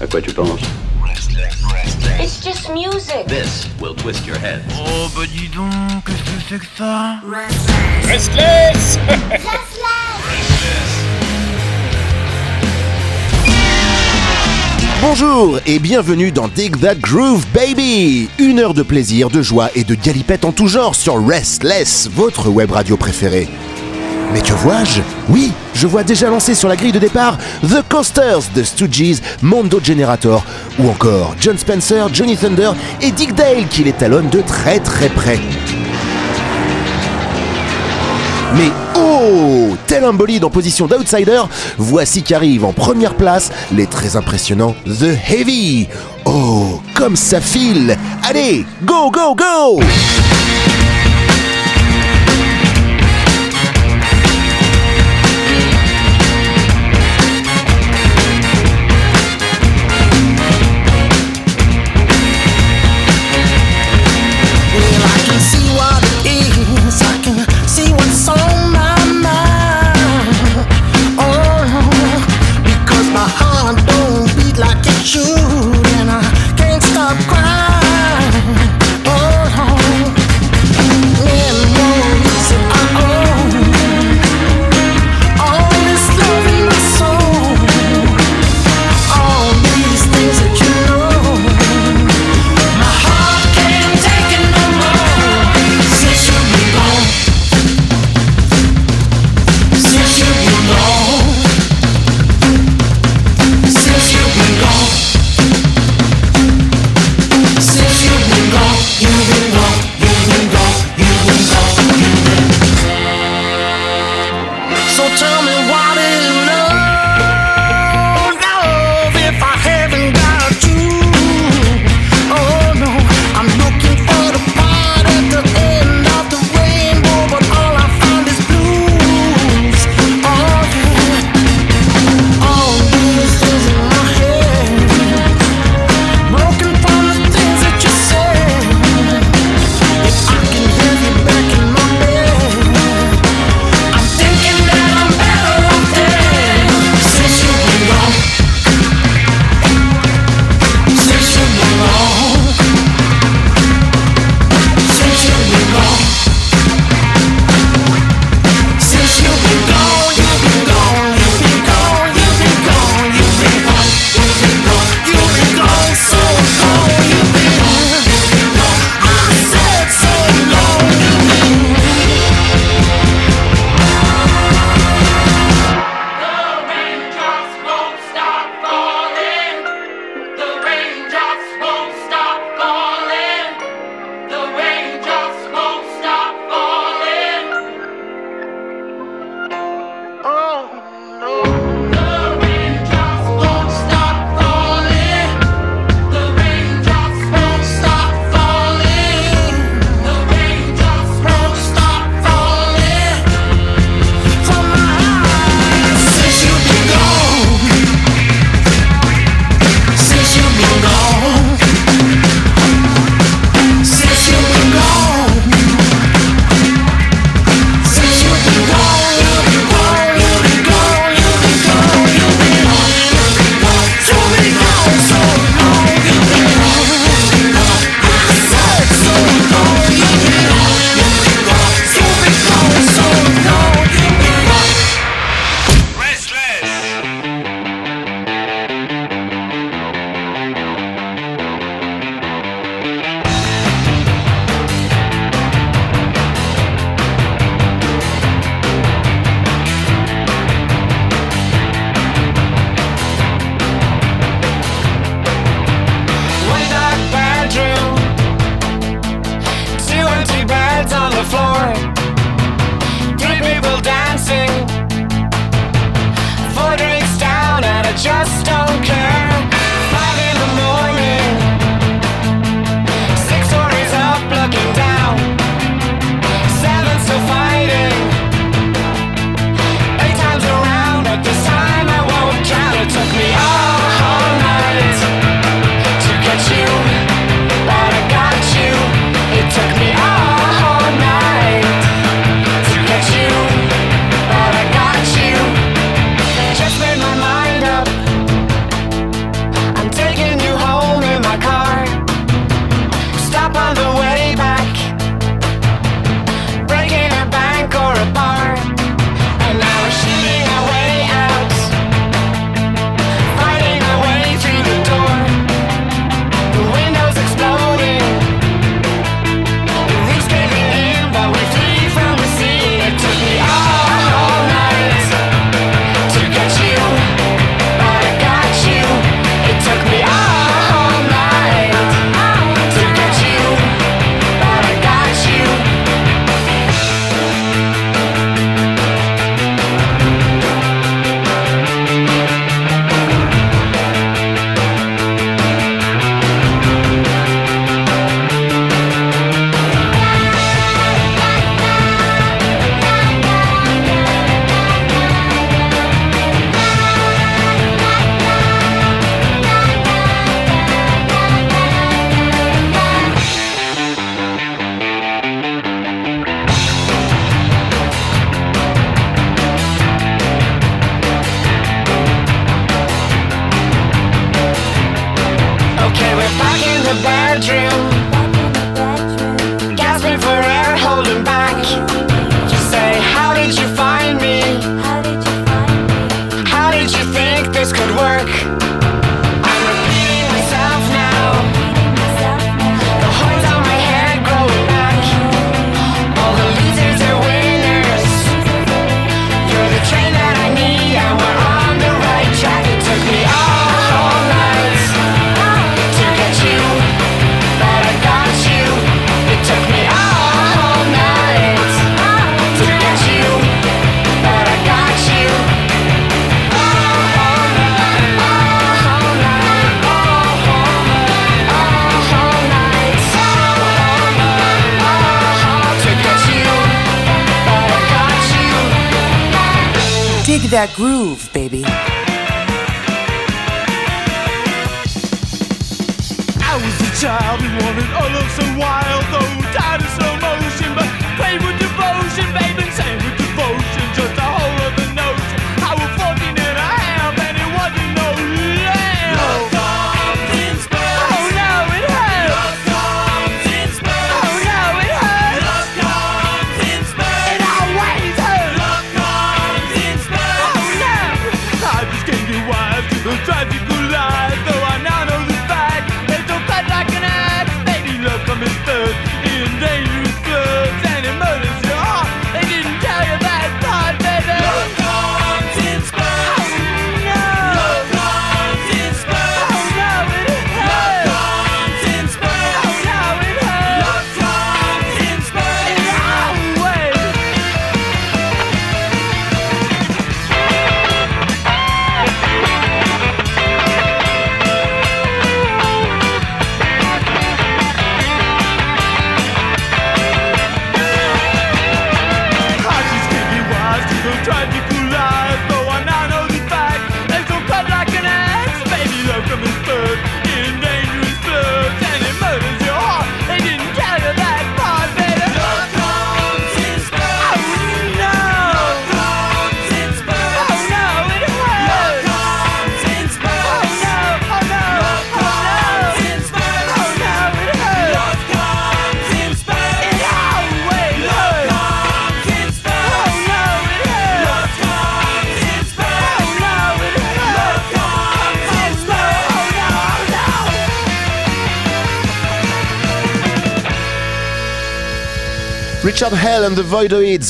À quoi tu penses It's just music. This will twist your head. Oh, bah dis donc, qu'est-ce que c'est que ça Restless Restless Restless Bonjour et bienvenue dans Dig That Groove Baby Une heure de plaisir, de joie et de galipette en tout genre sur Restless, votre web radio préférée. Mais que vois-je? Oui, je vois déjà lancé sur la grille de départ The Coasters de Stooges, Mondo Generator, ou encore John Spencer, Johnny Thunder et Dick Dale qui les talonnent de très très près. Mais oh Tel un bolide en position d'outsider, voici qu'arrivent en première place les très impressionnants The Heavy. Oh, comme ça file Allez, go, go, go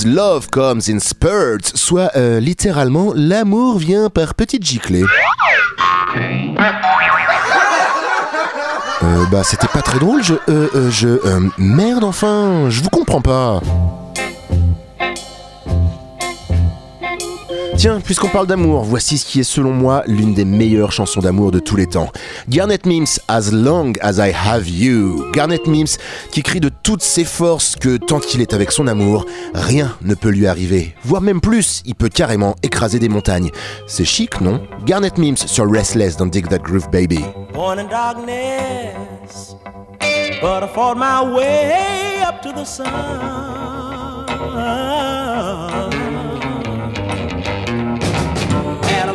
Love Comes in Spurts, soit euh, littéralement l'amour vient par petites giclées. Euh, bah c'était pas très drôle, je... Euh, je... merde enfin, je vous comprends pas. Tiens, puisqu'on parle d'amour, voici ce qui est selon moi l'une des meilleures chansons d'amour de tous les temps. Garnet Mims, As Long As I Have You. Garnet Mims qui crie de toutes ses forces que tant qu'il est avec son amour, rien ne peut lui arriver. Voire même plus, il peut carrément écraser des montagnes. C'est chic, non? Garnet Mims sur Restless dans Dig That Groove Baby.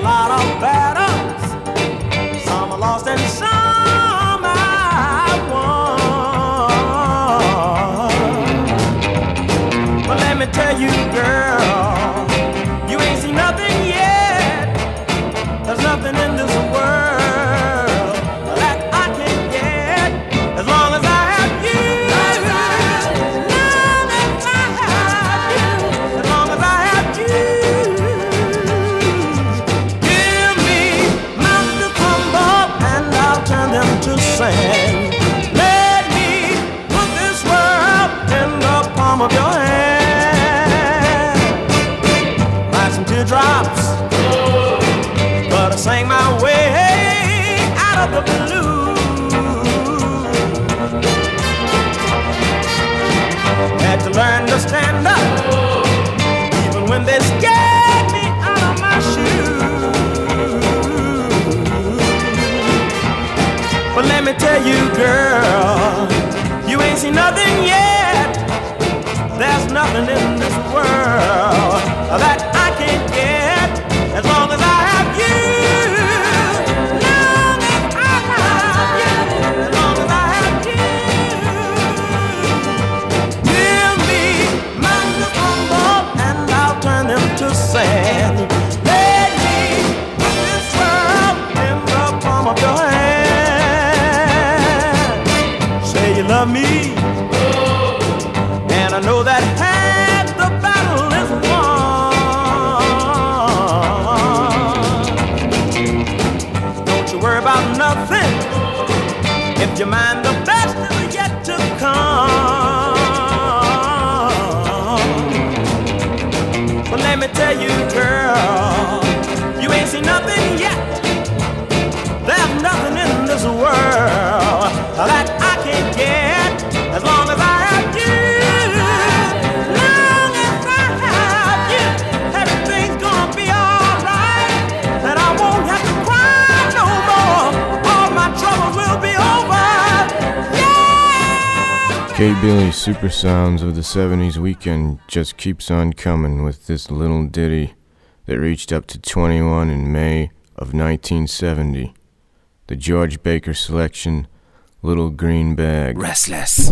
lot of battles. Some are lost and some I won. But let me tell you, girl. tell you, girl, you ain't seen nothing yet. There's nothing in this world that billy super sounds of the 70s weekend just keeps on coming with this little ditty that reached up to 21 in May of 1970. The George Baker selection, Little Green Bag. Restless.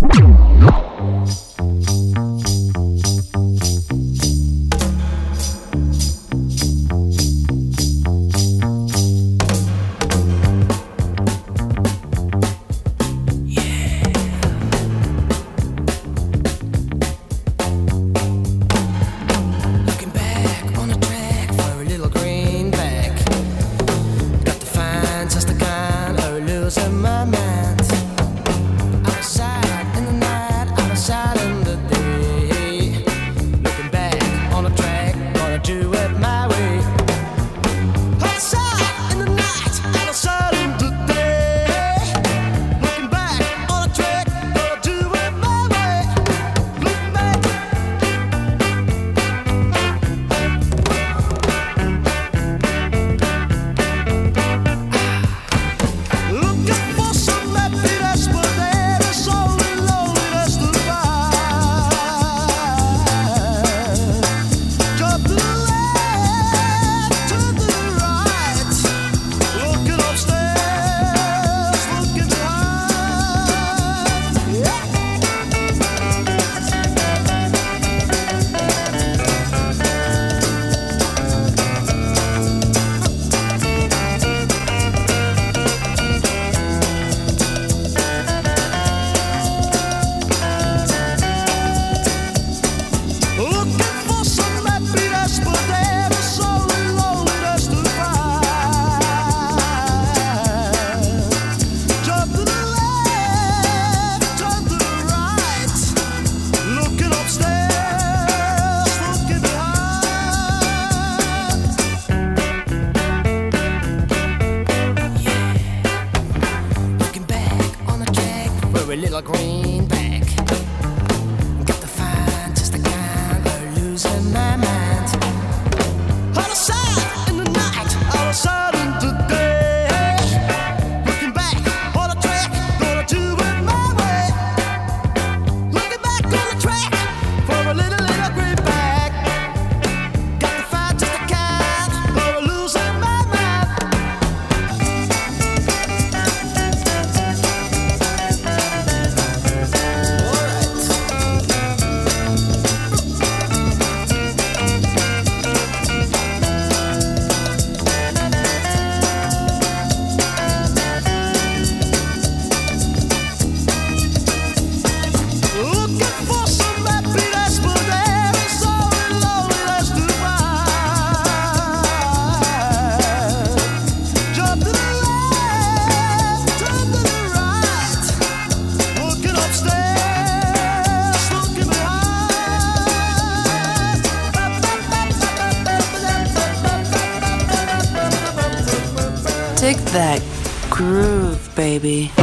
baby.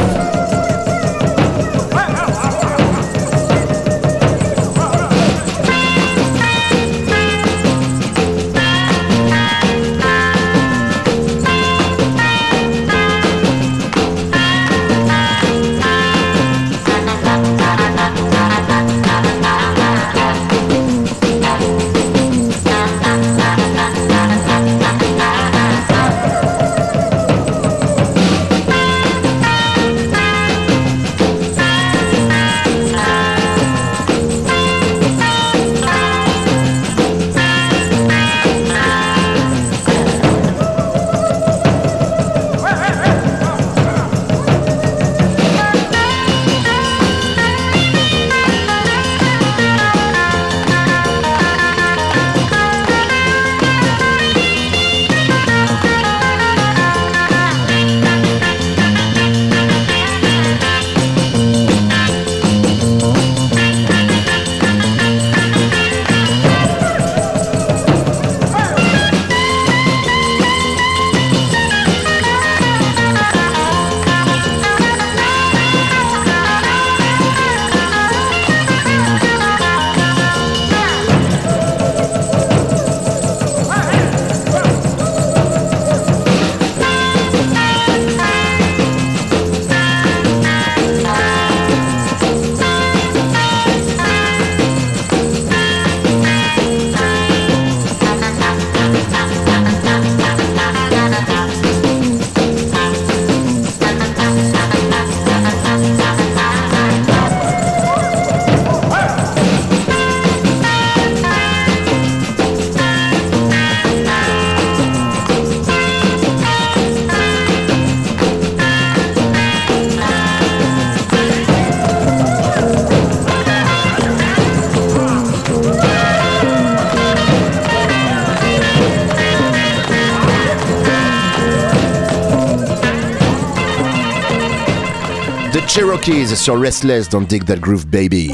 Sur Restless dans Dig That Groove Baby.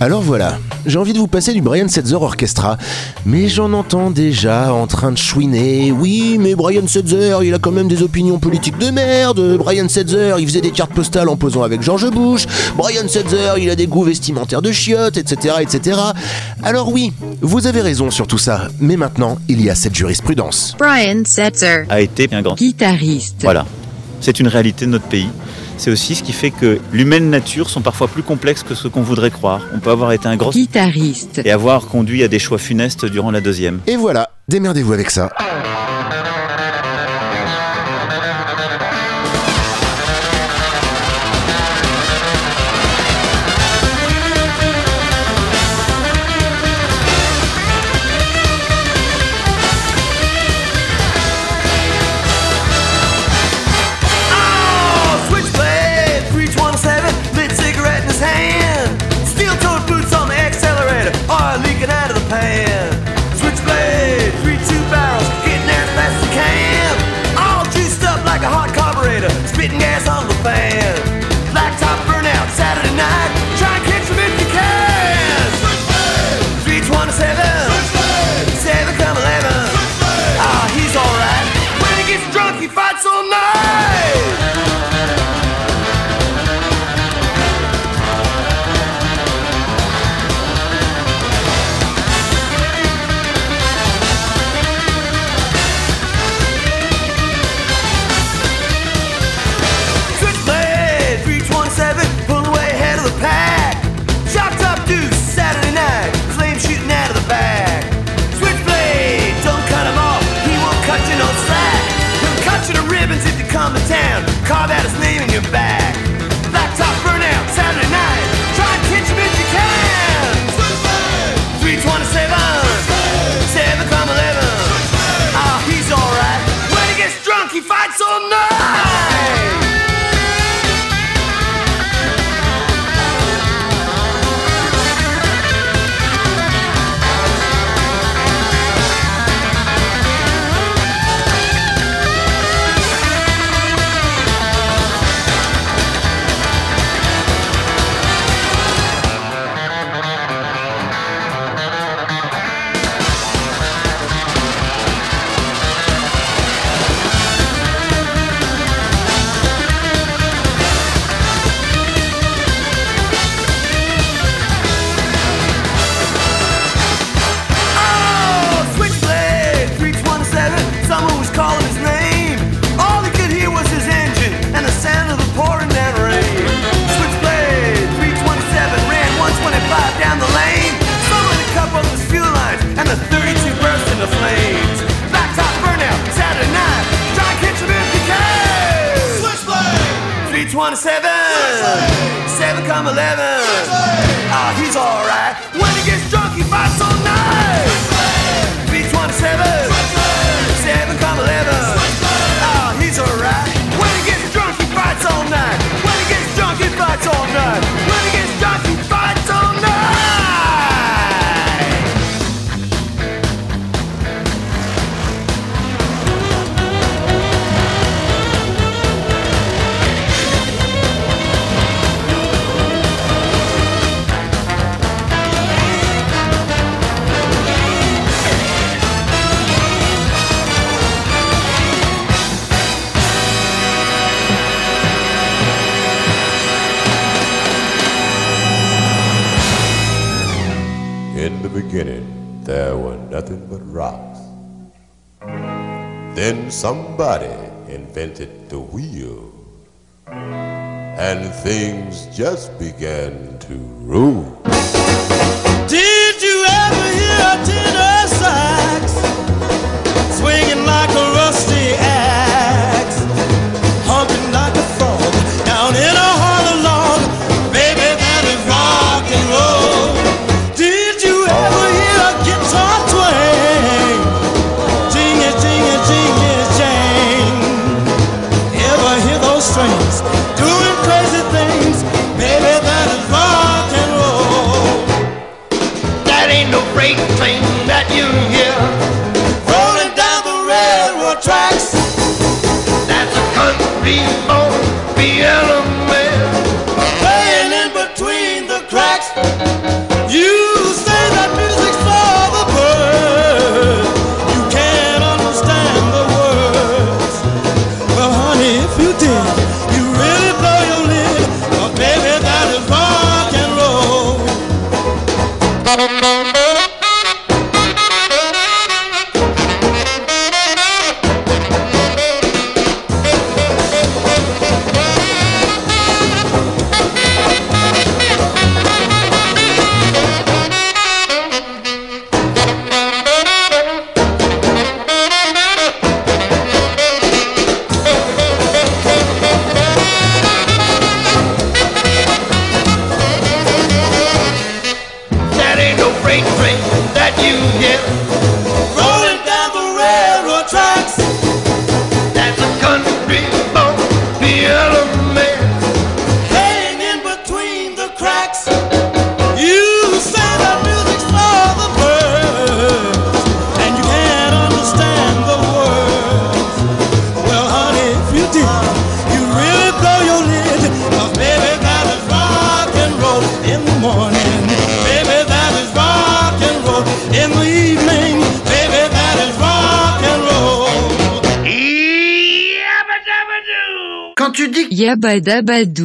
Alors voilà, j'ai envie de vous passer du Brian Setzer Orchestra, mais j'en entends déjà en train de chouiner. Oui, mais Brian Setzer, il a quand même des opinions politiques de merde. Brian Setzer, il faisait des cartes postales en posant avec George Bush. Brian Setzer, il a des goûts vestimentaires de chiottes, etc., etc. Alors oui, vous avez raison sur tout ça, mais maintenant, il y a cette jurisprudence. Brian Setzer, a été un grand. guitariste. Voilà. C'est une réalité de notre pays. C'est aussi ce qui fait que l'humaine nature sont parfois plus complexes que ce qu'on voudrait croire. On peut avoir été un grand Guitariste. et avoir conduit à des choix funestes durant la deuxième. Et voilà, démerdez-vous avec ça. 7 come 11. Ah, he's alright. When he gets drunk, he fights all night. 327, 7 come 11. Ah, he's alright. When he gets drunk, he fights all night. When he gets drunk, he fights all night. Then somebody invented the wheel. And things just began to roll. Rolling down the railroad tracks. That's a country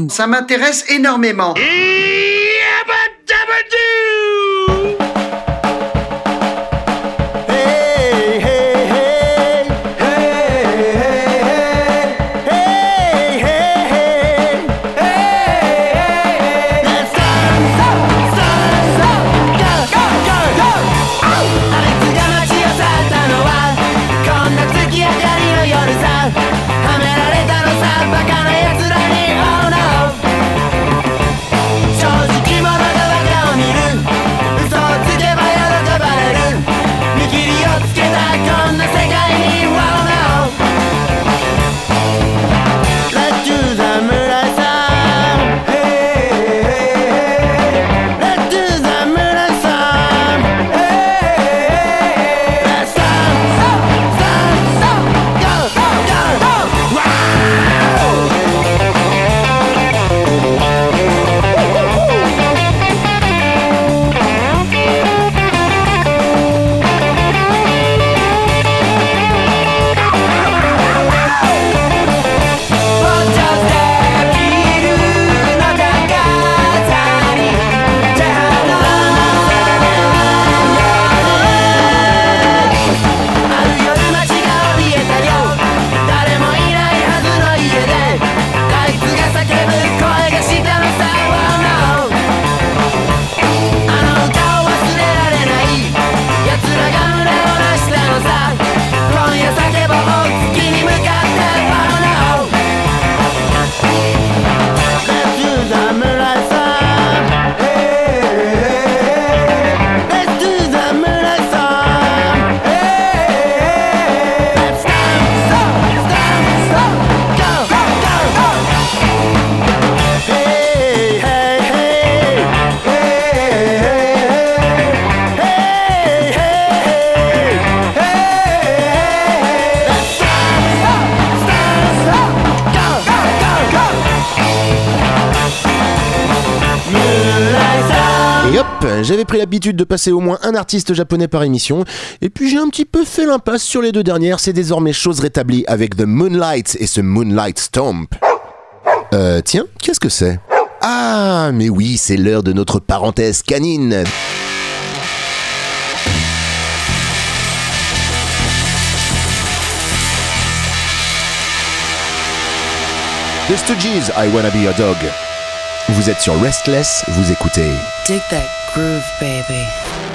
ça m'intéresse énormément. Et hop, j'avais pris l'habitude de passer au moins un artiste japonais par émission, et puis j'ai un petit peu fait l'impasse sur les deux dernières, c'est désormais chose rétablie avec The Moonlight et ce Moonlight Stomp. Euh, tiens, qu'est-ce que c'est? Ah, mais oui, c'est l'heure de notre parenthèse canine. The Stooges, I Wanna Be Your Dog. Vous êtes sur Restless, vous écoutez. That groove, baby.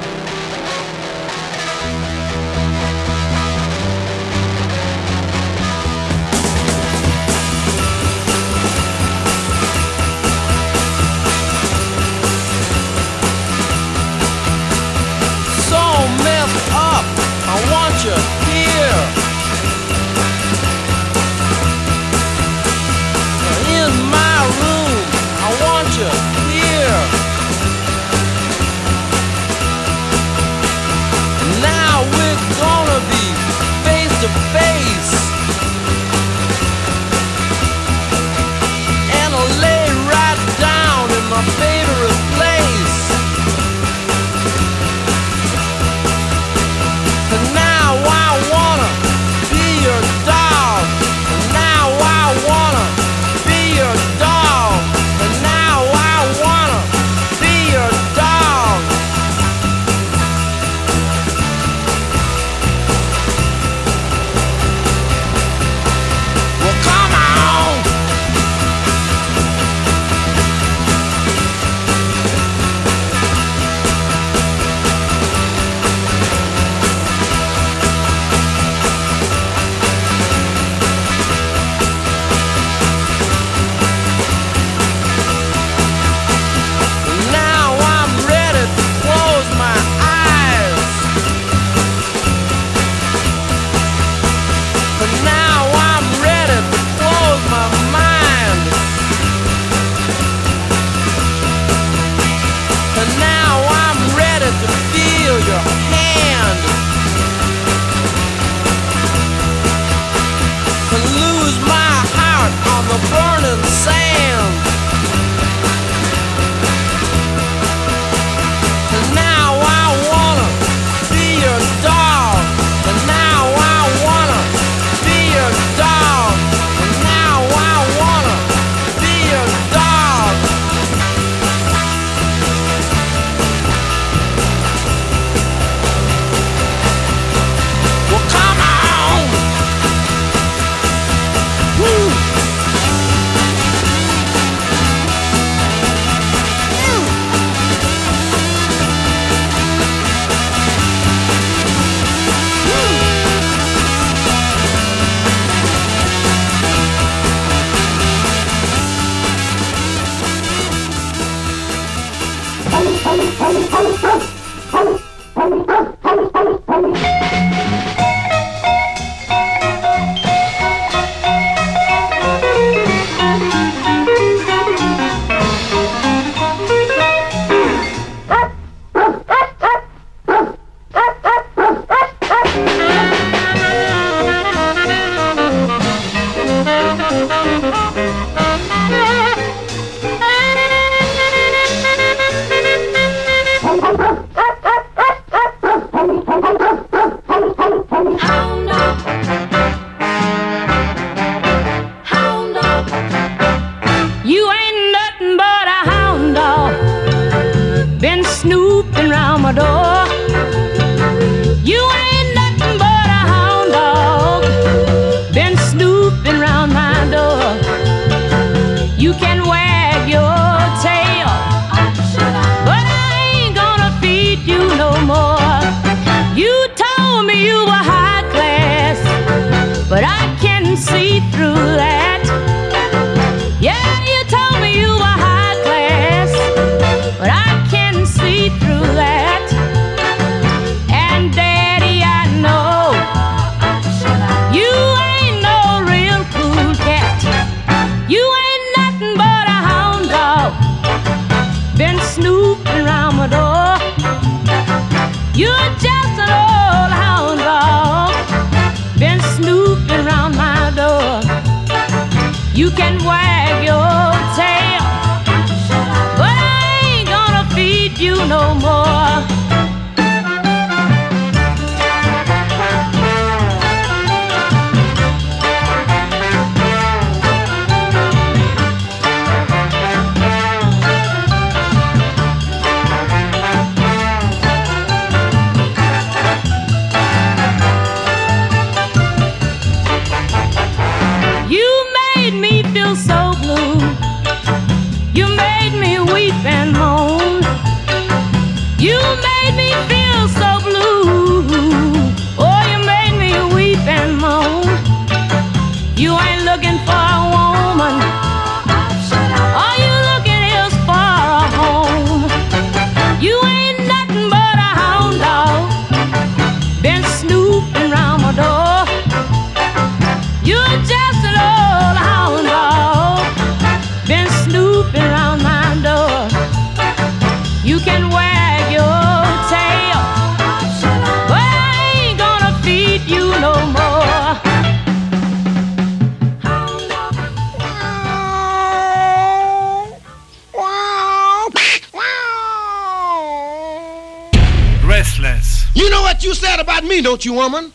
Don't you, woman?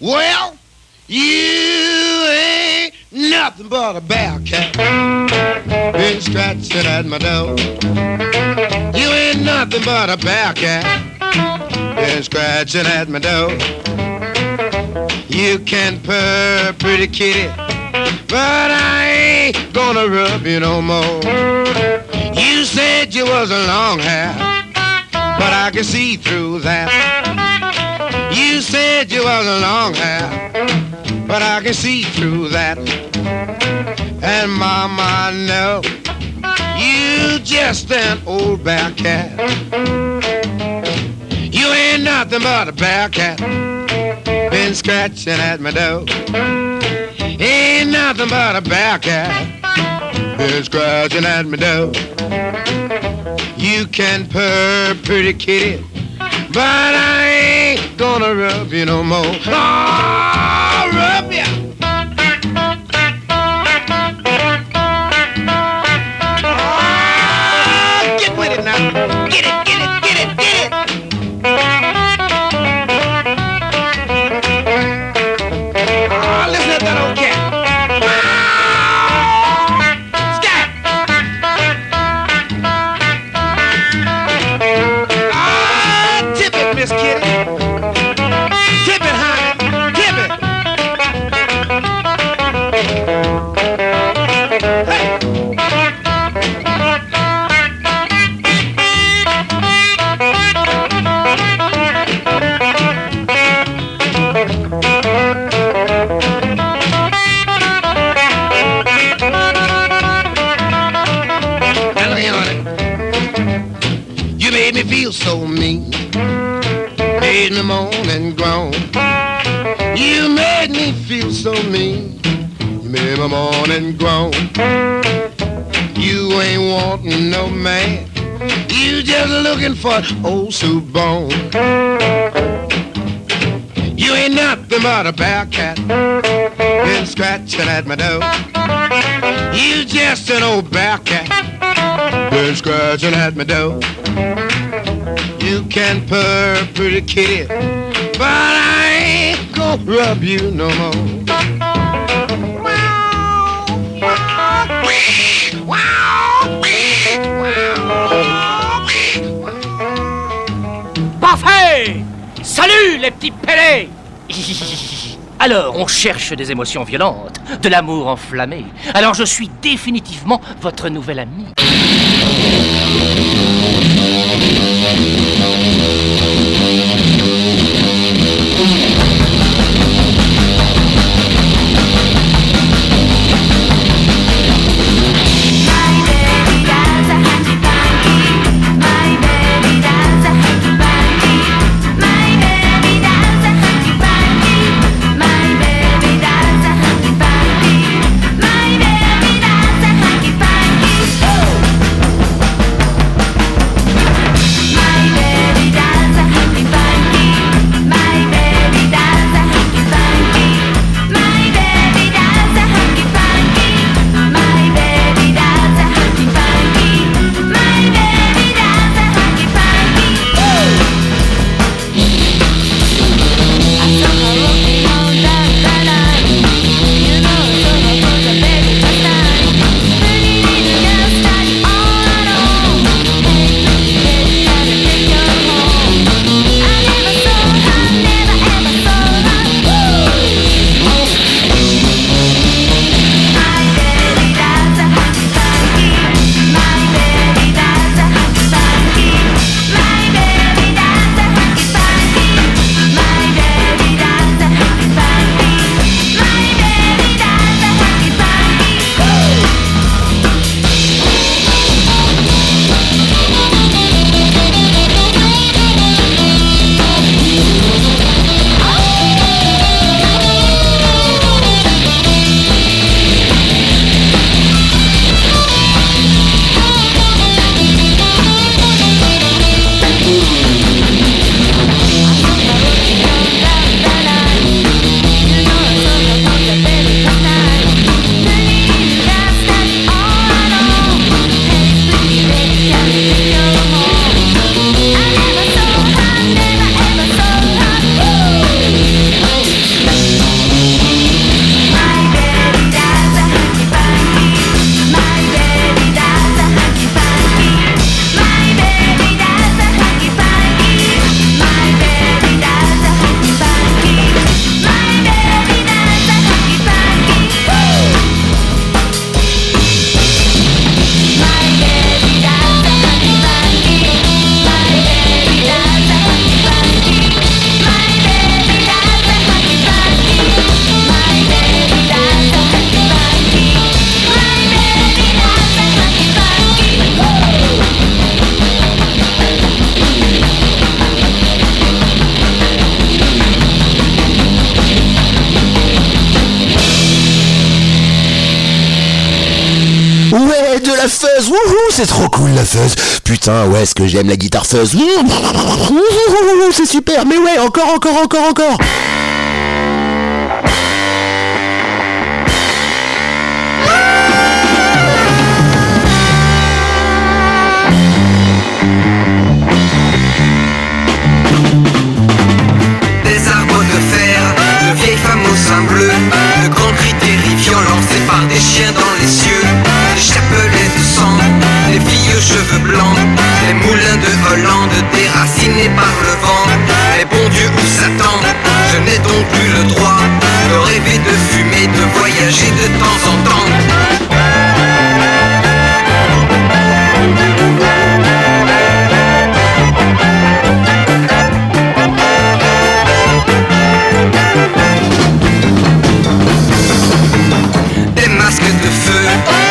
Well, you ain't nothing but a bear cat. Been scratching at my door. You ain't nothing but a bear cat. Been scratching at my door. You can purr, pretty kitty, but I ain't gonna rub you no more. You said you was a long hair, but I can see through that. Said you was a long hair, but I can see through that. And mama, I know you just an old bear cat. You ain't nothing but a bear cat. Been scratching at my door. Ain't nothing but a bear cat. Been scratching at my door. You can purr, pretty kitty, but I ain't gonna rub you no more. Oh, rub ya. Looking old soup bone. You ain't nothing but a bear cat. Been scratching at my door. You just an old bear cat. Been scratching at my door. You can purr, pretty kitty, but I ain't gonna rub you no more. Les petits pélés Alors, on cherche des émotions violentes, de l'amour enflammé. Alors je suis définitivement votre nouvel ami. c'est trop cool la fuzz. Putain, ouais, ce que j'aime la guitare fuzz? C'est super, mais ouais, encore, encore, encore, encore.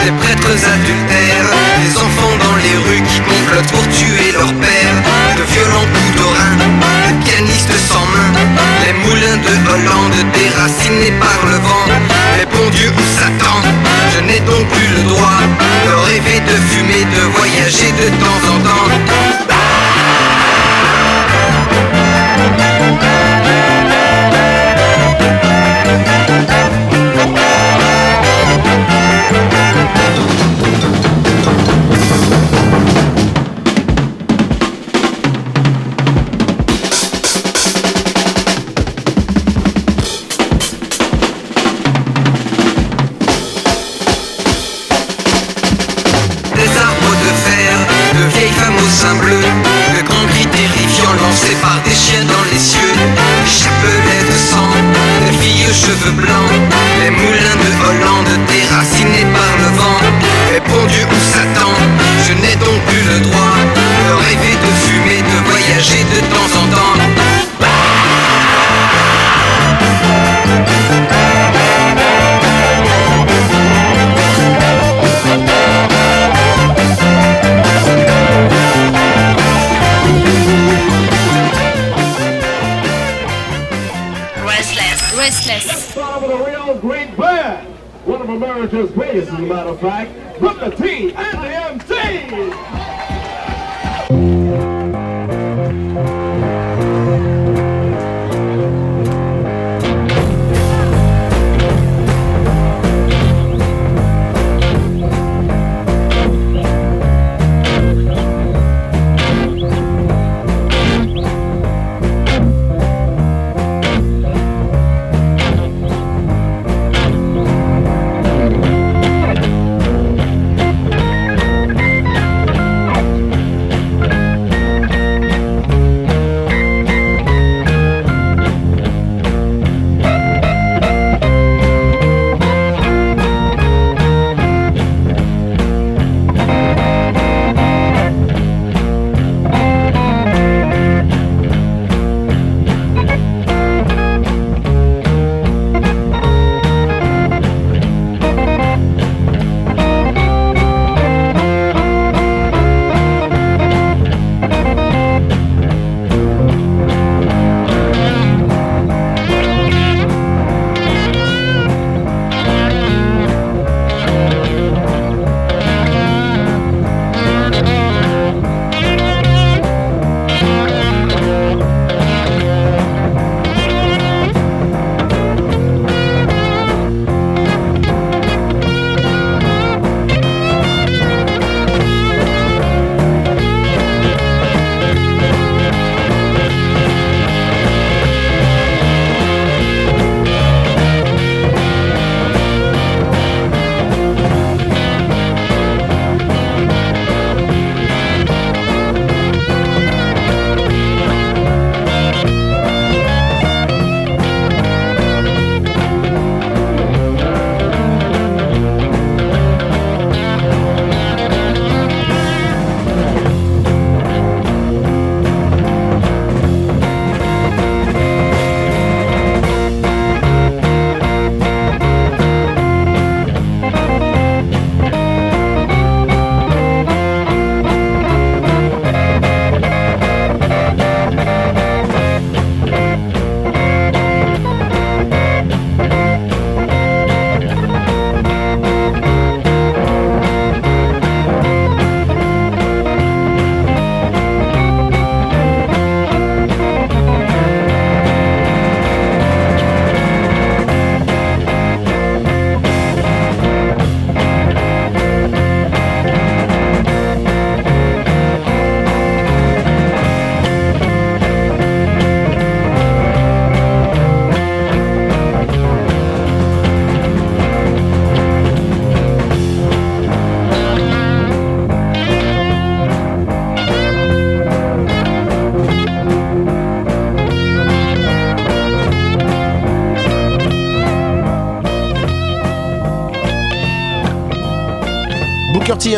les prêtres adultères, les enfants dans les rues qui complotent pour tuer leur père, de violents coups d'orin, les pianistes sans main, les moulins de Hollande déracinés par le vent, les bons dieux où Satan, je n'ai donc plus le droit de rêver, de fumer, de voyager de temps.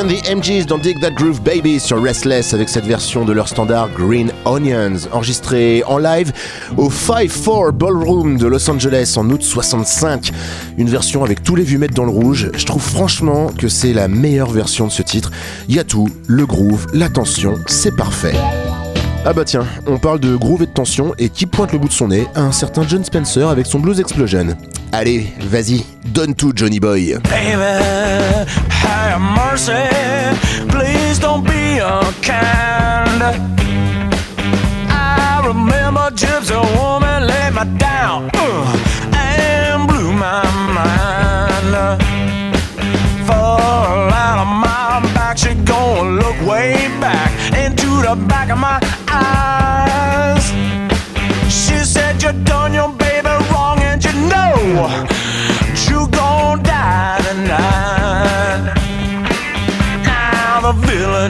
And the MGs dans Dig That Groove Baby sur Restless avec cette version de leur standard Green Onions, enregistrée en live au 5-4 Ballroom de Los Angeles en août 65. Une version avec tous les vues mettre dans le rouge. Je trouve franchement que c'est la meilleure version de ce titre. Il y a tout, le groove, la tension, c'est parfait. Ah bah tiens, on parle de groove et de tension et qui pointe le bout de son nez à un certain John Spencer avec son Blues Explosion. Allez, vas-y, donne tout Johnny Boy. Mercy. Please don't be unkind. I remember Gypsy woman laid me down uh, and blew my mind. Out of my back, she look way back into the back of my eyes. She said you done your baby wrong and you know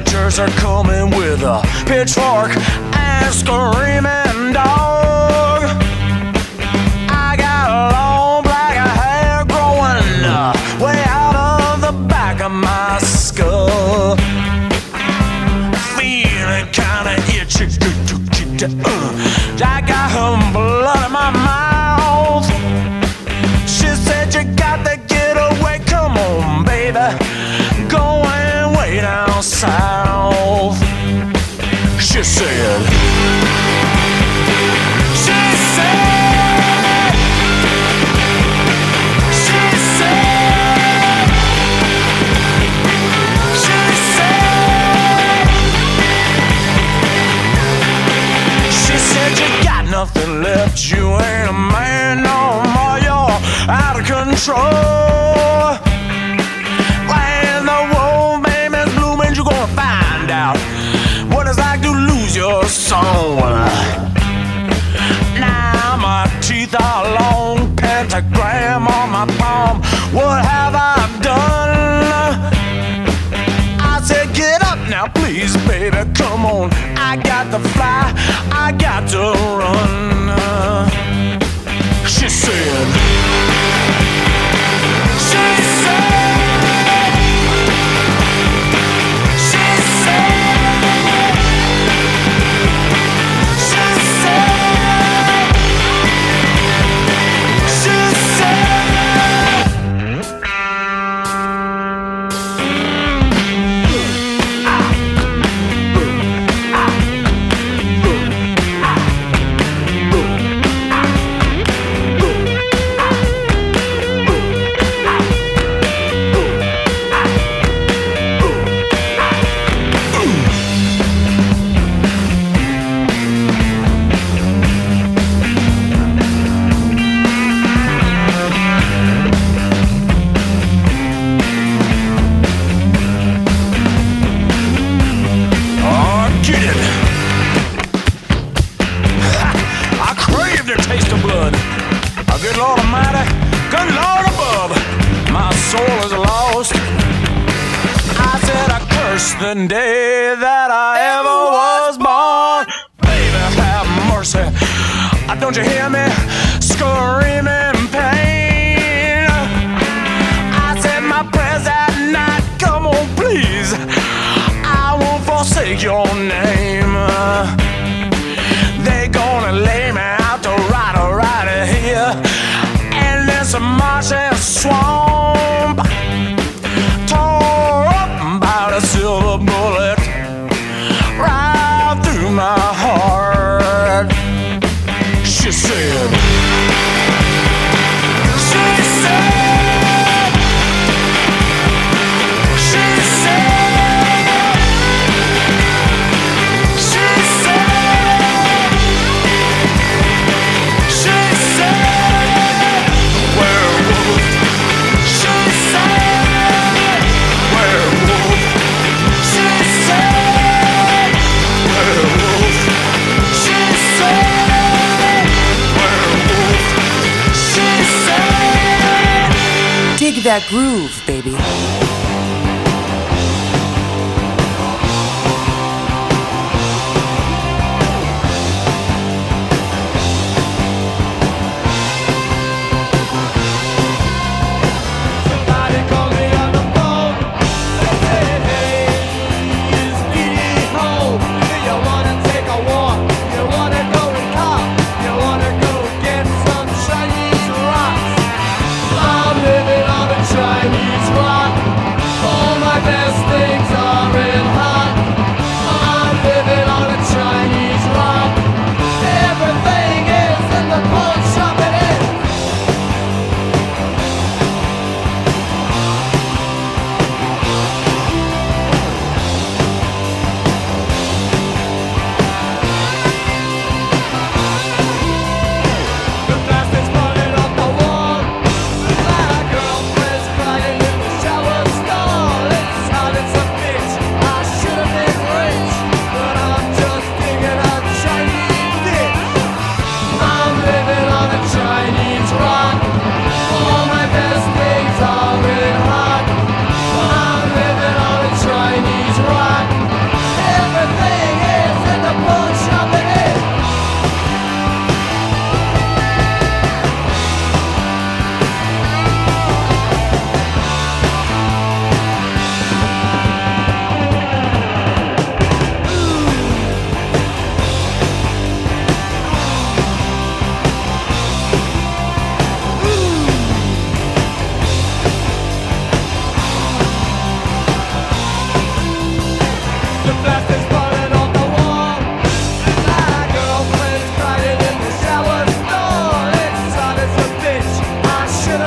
villagers are coming with a pitchfork and screaming dog. I got long black hair growing uh, way out of the back of my skull. Feeling kinda itchy. Uh, I got some blood in my mouth. She said you got to get away. Come on, baby. Go and down south. She said. She said. She said. She said. She said you got nothing left. You ain't a man no more. You're out of control. Soul. Now my teeth are long, pentagram on my palm. What have I done? I said, get up now, please, baby, come on. I got to fly, I got to run. She said,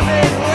coming.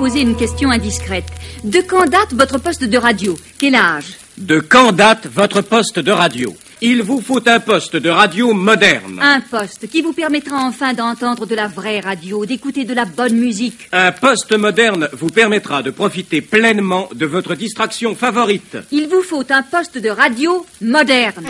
Poser une question indiscrète. De quand date votre poste de radio Quel âge De quand date votre poste de radio Il vous faut un poste de radio moderne. Un poste qui vous permettra enfin d'entendre de la vraie radio, d'écouter de la bonne musique. Un poste moderne vous permettra de profiter pleinement de votre distraction favorite. Il vous faut un poste de radio moderne.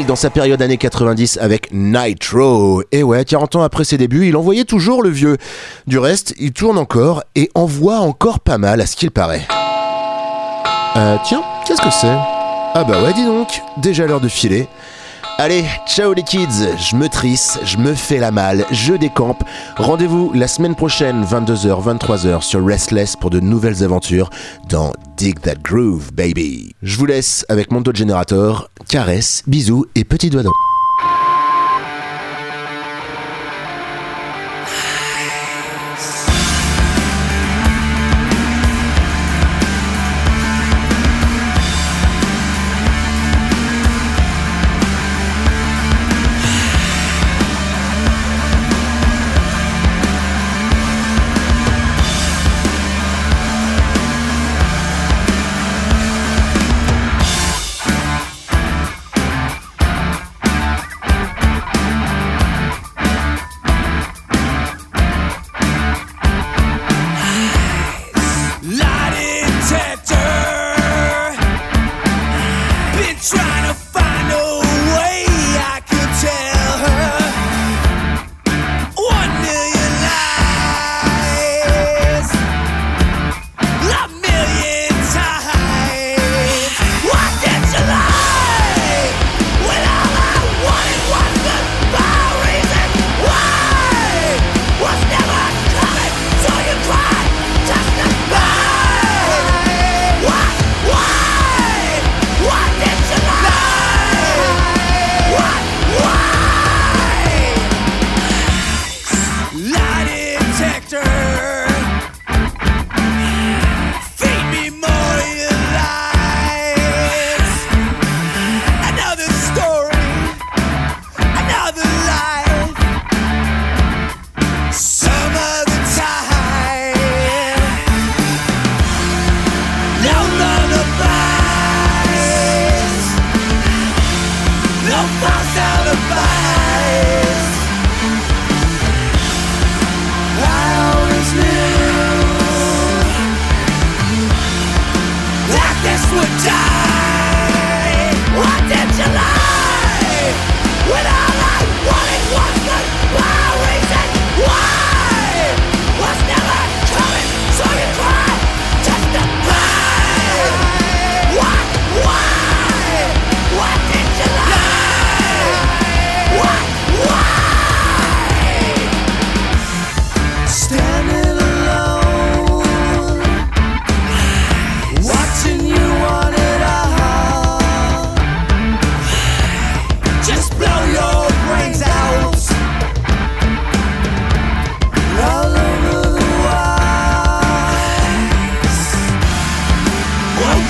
Dans sa période années 90 avec Nitro. Et ouais, 40 ans après ses débuts, il envoyait toujours le vieux. Du reste, il tourne encore et envoie encore pas mal à ce qu'il paraît. Euh, tiens, qu'est-ce que c'est? Ah bah ouais, dis donc, déjà l'heure de filer. Allez, ciao les kids, je me trisse, je me fais la malle, je décampe. Rendez-vous la semaine prochaine, 22h, 23h sur Restless pour de nouvelles aventures dans Dig That Groove, baby. Je vous laisse avec mon taux de générateur, caresses, bisous et petits doigts d'eau.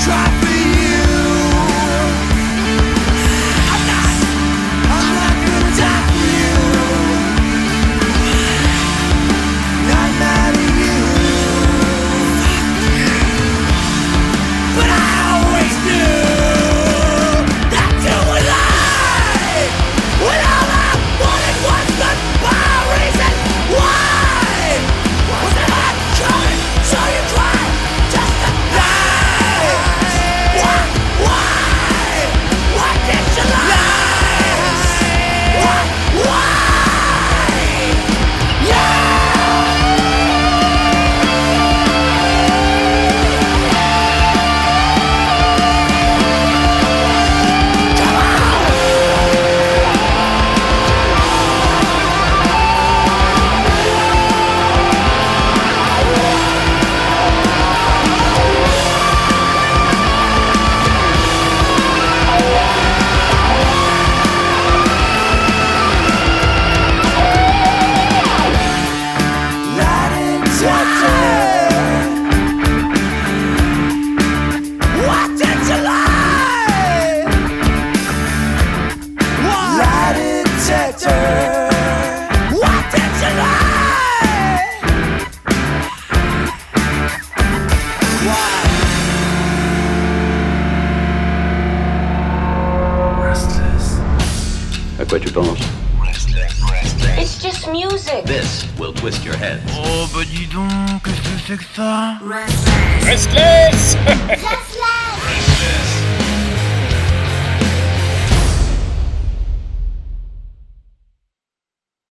traffic.